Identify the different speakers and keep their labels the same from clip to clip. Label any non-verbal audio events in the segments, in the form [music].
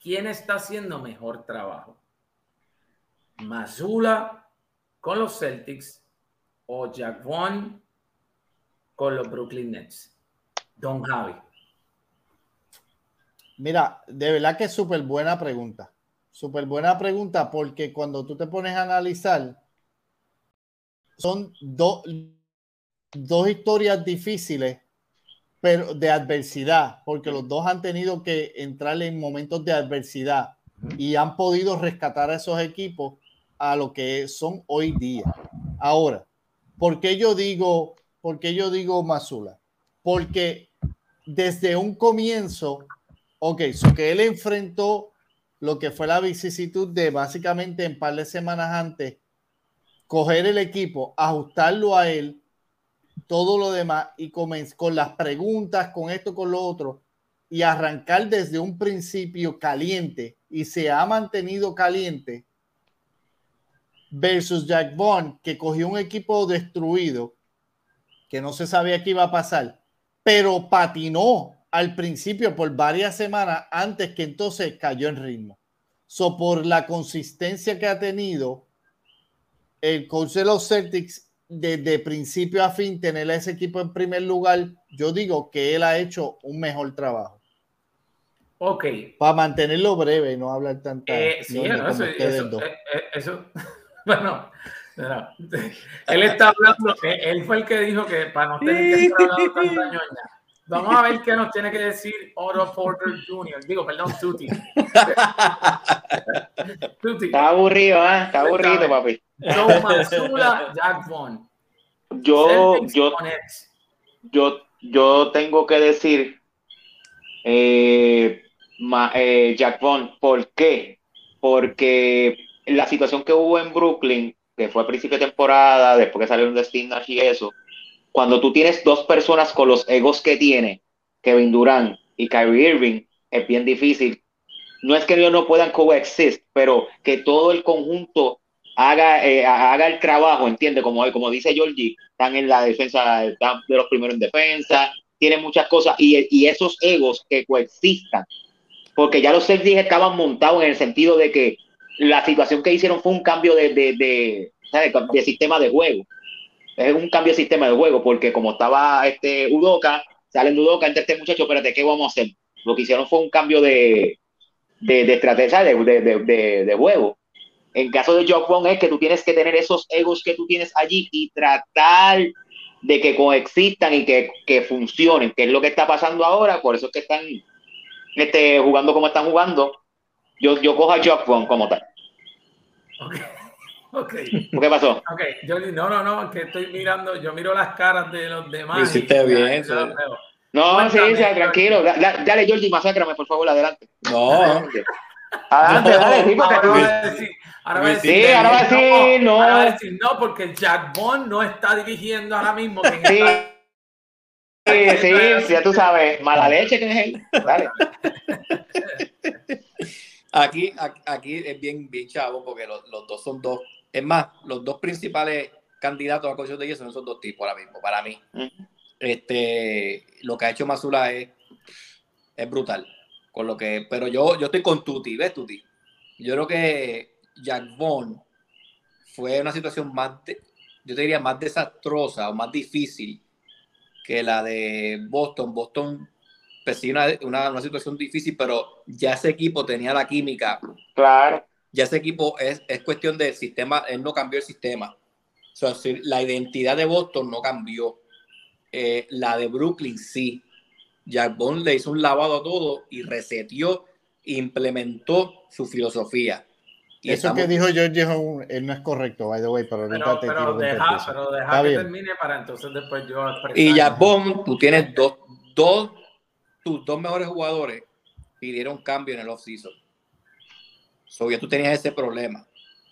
Speaker 1: ¿quién está haciendo mejor trabajo? ¿Mazula con los Celtics o Jack Vaughn con los Brooklyn Nets? Don Javi.
Speaker 2: Mira, de verdad que es súper buena pregunta. Súper buena pregunta porque cuando tú te pones a analizar, son dos historias difíciles, pero de adversidad, porque los dos han tenido que entrar en momentos de adversidad y han podido rescatar a esos equipos a lo que son hoy día. Ahora, ¿por qué yo digo, por qué yo digo Mazula? Porque desde un comienzo, ok, so que él enfrentó lo que fue la vicisitud de básicamente en par de semanas antes, coger el equipo, ajustarlo a él, todo lo demás y comenzar con las preguntas, con esto, con lo otro, y arrancar desde un principio caliente y se ha mantenido caliente versus Jack Bond, que cogió un equipo destruido, que no se sabía qué iba a pasar, pero patinó al principio por varias semanas antes que entonces cayó en ritmo. So, por la consistencia que ha tenido el coach los Celtics desde principio a fin, tener a ese equipo en primer lugar, yo digo que él ha hecho un mejor trabajo.
Speaker 1: Ok.
Speaker 2: Para mantenerlo breve y no hablar tanto.
Speaker 1: Eh, sí, eso, eso, eh, eh, eso, [laughs] bueno, él está hablando, él fue el que dijo que para no tener que estar hablando tanta ñoña. Vamos a ver qué nos tiene que decir Otto Porter Jr. Digo, perdón, Tuti. [laughs]
Speaker 3: Está aburrido, ¿eh? Está aburrido, papi.
Speaker 1: Joe Mazula, Jack Vaughn.
Speaker 3: Yo, yo, yo, yo tengo que decir eh, eh, Jack Vaughn. ¿Por qué? Porque la situación que hubo en Brooklyn, que fue a principio de temporada, después que salieron de Steve Nash y eso, cuando tú tienes dos personas con los egos que tiene Kevin Durant y Kyrie Irving, es bien difícil. No es que ellos no puedan coexistir, pero que todo el conjunto haga, eh, haga el trabajo, ¿entiendes? Como, como dice Georgie, están en la defensa, están de los primeros en defensa, tienen muchas cosas y, esos egos que coexistan, porque ya los Celtics estaban montados en el sentido de que la situación que hicieron fue un cambio de, de, de, sistema de juego es un cambio de sistema de juego, porque como estaba este Udoca, salen Udoca, entre este muchacho, espérate, ¿qué vamos a hacer? Lo que hicieron fue un cambio de, de, estrategia de, de, de, juego. En caso de Jock es que tú tienes que tener esos egos que tú tienes allí y tratar de que coexistan y que, que funcionen, que es lo que está pasando ahora, por eso es que están este, jugando como están jugando. Yo, yo cojo a Jock como tal.
Speaker 1: Okay. [laughs] Ok.
Speaker 3: ¿Qué pasó?
Speaker 1: Ok, yo no, no, no, que estoy mirando, yo miro las caras de los demás.
Speaker 4: Hiciste bien,
Speaker 3: No, sí, sí, tranquilo. Dale, dale, Georgie, masacrame, por favor, adelante.
Speaker 4: No.
Speaker 3: Adelante, adelante, dale, sí,
Speaker 1: porque ahora va a decir, ahora va a decir, sí, ahora va a decir, no. Ahora va a decir, no, porque Jack Bond no está dirigiendo ahora mismo.
Speaker 3: Sí. Sí, sí, sí, ya tú sabes, mala leche que es él. Dale.
Speaker 4: Aquí, aquí es bien, bien chavo porque los, los dos son dos es más, los dos principales candidatos a coach de ellos son esos dos tipos ahora mismo, para mí. Este, lo que ha hecho Mazula es, es brutal. Con lo que, pero yo, yo estoy con Tuti, ¿ves, Tuti? Yo creo que Jack Vaughn fue una situación más, yo te diría, más desastrosa o más difícil que la de Boston. Boston pues una, una, una, situación difícil, pero ya ese equipo tenía la química.
Speaker 3: Claro
Speaker 4: ya ese equipo es, es cuestión del sistema, él no cambió el sistema. O sea, la identidad de Boston no cambió. Eh, la de Brooklyn sí. Jack Bond le hizo un lavado a todo y resetió, implementó su filosofía.
Speaker 2: Eso que dijo George él no es correcto, by the way, pero,
Speaker 1: pero, pero deja, pero deja que termine para entonces después yo
Speaker 4: Y Jack Bond, tú tienes dos, dos, tus dos mejores jugadores pidieron cambio en el off-season. So, ya tú tenías ese problema.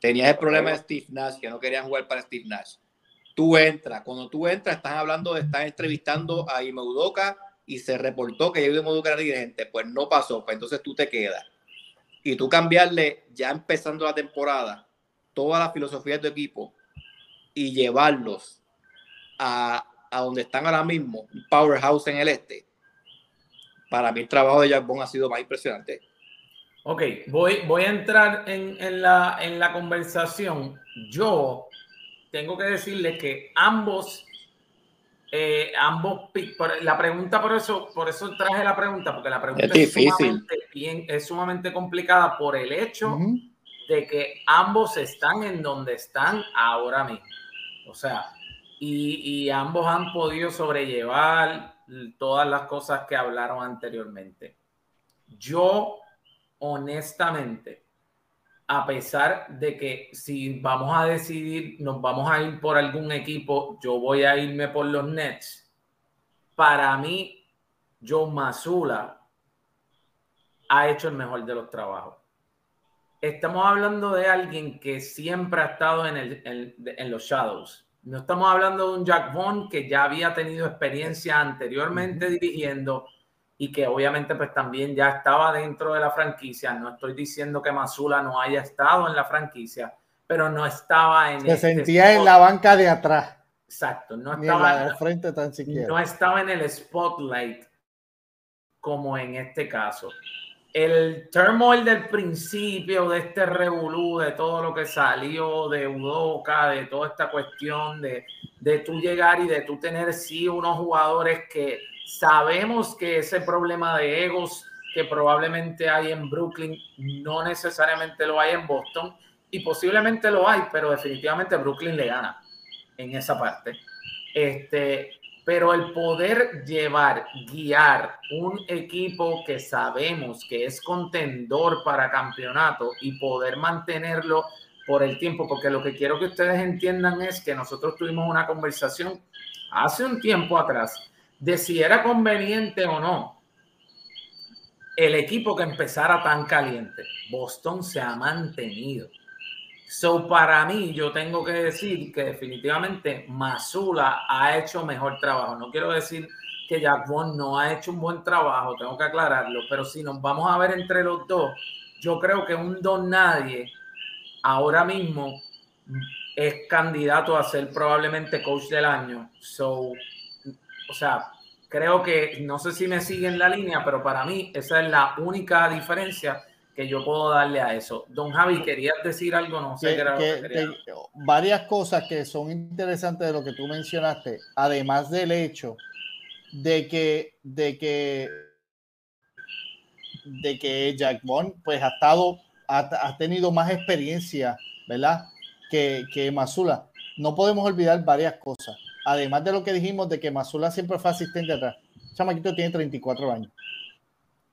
Speaker 4: Tenías el problema de Steve Nash, que no querían jugar para Steve Nash. Tú entras, cuando tú entras, estás hablando estar entrevistando a Imeudoka y se reportó que Imeudoka era dirigente. Pues no pasó, pues entonces tú te quedas. Y tú cambiarle, ya empezando la temporada, toda la filosofía de tu equipo y llevarlos a, a donde están ahora mismo, powerhouse en el este. Para mí el trabajo de Jack ha sido más impresionante
Speaker 1: Ok, voy, voy a entrar en, la, en la conversación. Yo tengo que decirle que ambos, eh, ambos, la pregunta por eso, por eso traje la pregunta, porque la pregunta es, Sumamente, bien, es sumamente complicada por el hecho de que ambos están en donde están ahora mismo. O sea, y, y ambos han podido sobrellevar todas las cosas que hablaron anteriormente. Yo honestamente, a pesar de que si vamos a decidir, nos vamos a ir por algún equipo, yo voy a irme por los Nets. Para mí, Joe Mazula ha hecho el mejor de los trabajos. Estamos hablando de alguien que siempre ha estado en, el, en, los Shadows. No estamos hablando de un Jack Vaughn que ya había tenido experiencia anteriormente dirigiendo y que obviamente pues también ya estaba dentro de la franquicia. No estoy diciendo que Masula no haya estado en la franquicia, pero no estaba en...
Speaker 2: Se este sentía en la banca de atrás.
Speaker 1: Exacto, no estaba
Speaker 2: en la frente tan siquiera.
Speaker 1: No estaba en el spotlight como en este caso. El turmoil del principio de este revolú, de todo lo que salió de Udoca, de toda esta cuestión de, de tú llegar y de tú tener sí unos jugadores que Sabemos que ese problema de egos que probablemente hay en Brooklyn no necesariamente lo hay en Boston y posiblemente lo hay, pero definitivamente Brooklyn le gana en esa parte. Este, pero el poder llevar, guiar un equipo que sabemos que es contendor para campeonato y poder mantenerlo por el tiempo, porque lo que quiero que ustedes entiendan es que nosotros tuvimos una conversación hace un tiempo atrás de si era conveniente o no el equipo que empezara tan caliente. Boston se ha mantenido. So, para mí, yo tengo que decir que definitivamente Masula ha hecho mejor trabajo. No quiero decir que Jack Bond no ha hecho un buen trabajo, tengo que aclararlo, pero si nos vamos a ver entre los dos, yo creo que un don nadie ahora mismo es candidato a ser probablemente coach del año. So, o sea, creo que, no sé si me siguen la línea, pero para mí esa es la única diferencia que yo puedo darle a eso. Don Javi, ¿querías decir algo? No sé
Speaker 2: qué varias cosas que son interesantes de lo que tú mencionaste, además del hecho de que, de que, de que Jack Bond pues ha estado, ha, tenido más experiencia, ¿verdad? Que, que Masula. No podemos olvidar varias cosas además de lo que dijimos de que Mazula siempre fue asistente atrás, Chamaquito tiene 34 años.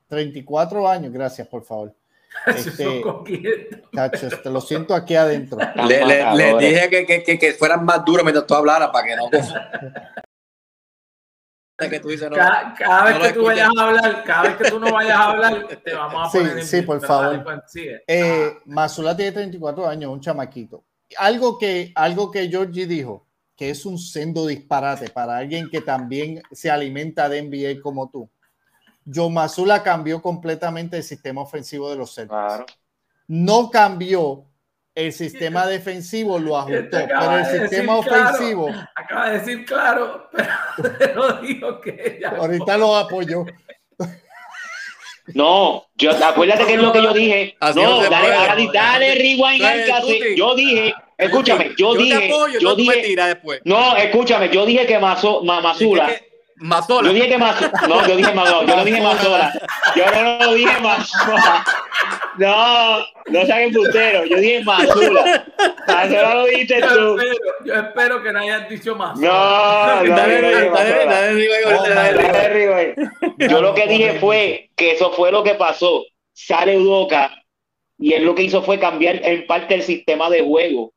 Speaker 2: 34 años, gracias, por favor. [laughs] Este, este, lo siento aquí adentro. [laughs]
Speaker 4: Le, dije que, que, que, fueran más duros mientras tú hablaras para que no. [laughs]
Speaker 1: que tú dices, no, cada, cada vez que tú vayas a hablar, cada vez que tú no vayas a hablar, te vamos a poner.
Speaker 2: Sí, sí, por favor. Eh, Mazula tiene 34 años, un chamaquito. Algo que, algo que Georgie dijo, que es un sendo disparate para alguien que también se alimenta de NBA como tú. Joe Mazula cambió completamente el sistema ofensivo de los Celtics. No cambió el sistema defensivo, lo ajustó, pero el sistema ofensivo.
Speaker 1: acaba de decir claro, pero [laughs] dijo que
Speaker 2: Ahorita lo apoyó.
Speaker 3: No, yo, acuérdate que es lo que yo dije. no, dale, dale, dale, rewind Yo dije Escúchame, yo, dije. yo dije. No, escúchame, yo dije que Mazo, Mazula.
Speaker 4: Mazola.
Speaker 3: Yo dije que Mazola. No, yo dije Mazola. Yo no dije Mazola. Yo no lo dije Mazola. No, no seas putero. Yo dije Mazula. Mazola lo dijiste tú.
Speaker 1: Yo espero que no hayas dicho más.
Speaker 3: No, no. Yo lo que dije fue que eso fue lo que pasó. Sale Udoca y él lo que hizo fue cambiar en parte el sistema de juego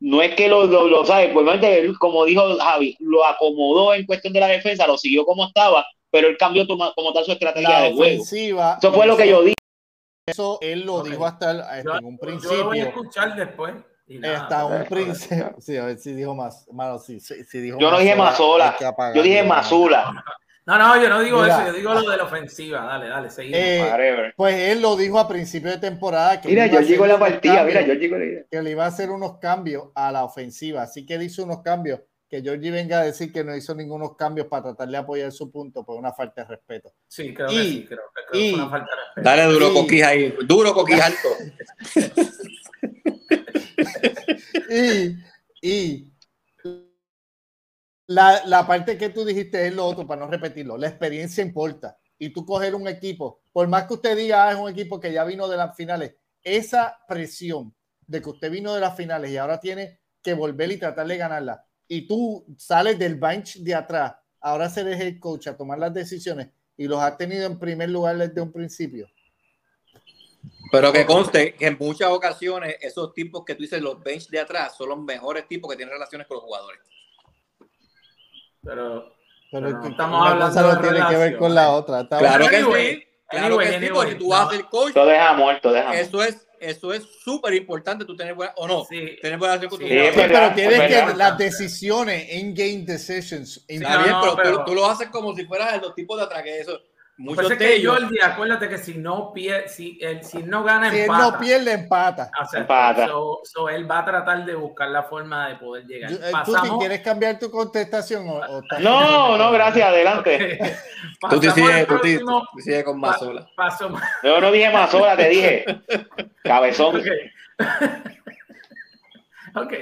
Speaker 3: no es que lo, lo, lo sabe, pues como dijo Javi, lo acomodó en cuestión de la defensa, lo siguió como estaba, pero él cambió como tal su estrategia de juego. Eso fue lo que yo dije.
Speaker 2: Eso él lo dijo hasta, en un principio. Yo lo
Speaker 1: voy a escuchar después.
Speaker 2: Hasta un principio. Sí, a ver si dijo más. Malo, sí, sí, dijo
Speaker 3: yo no dije Mazola. Yo dije Mazula.
Speaker 1: No, no, yo no digo eso, yo digo lo de la ofensiva. Dale, dale, seguimos.
Speaker 2: Eh, pues él lo dijo a principio de temporada.
Speaker 3: Que mira, yo llego a la partida, mira, yo llego
Speaker 2: Que le iba a hacer unos cambios a la ofensiva, así que él hizo unos cambios que Georgie venga a decir que no hizo ningunos cambios para tratar de apoyar su punto, pues una falta de respeto.
Speaker 1: Sí, creo que sí, creo, que es una falta de respeto.
Speaker 4: Dale duro coquí ahí, duro coquí alto. [laughs]
Speaker 2: y, y la, la, parte que tú dijiste es lo otro, para no repetirlo, la experiencia importa. Y tú coger un equipo, por más que usted diga, ah, es un equipo que ya vino de las finales, esa presión de que usted vino de las finales y ahora tiene que volver y tratar de ganarla, y tú sales del bench de atrás, ahora se deja el coach a tomar las decisiones y los has tenido en primer lugar desde un principio.
Speaker 4: Pero que conste que en muchas ocasiones esos tipos que tú dices, los bench de atrás, son los mejores tipos que tienen relaciones con los jugadores.
Speaker 1: Pero,
Speaker 2: pero, no estamos hablando de tiene que ver con la otra.
Speaker 4: claro que sí. Claro que sí, porque tú haces el coach.
Speaker 3: Todo deja muerto, deja
Speaker 4: Eso es eso es súper importante tú tener buena, o no,
Speaker 1: sí.
Speaker 4: tener buena relación con tu
Speaker 2: sí, pero tienes que las decisiones, in-game decisions.
Speaker 4: In Está bien, pero, pero, tú lo haces como si fueras los tipos de atrás, que eso.
Speaker 1: Muchos pues de ellos, Jordi, acuérdate que si no pierde, si, él, si no gana,
Speaker 2: si
Speaker 1: empata.
Speaker 2: él no pierde, empata.
Speaker 1: O sea, empata. So, so, él va a tratar de buscar la forma de poder llegar.
Speaker 2: Eh, ¿Tú quieres cambiar tu contestación? O, o
Speaker 3: no, no, gracias, adelante.
Speaker 4: tú [laughs] te sigues, tú te, sigues con más sola.
Speaker 3: Paso, Yo no dije más sola, te dije [laughs] cabezón.
Speaker 1: Ok. [laughs] okay.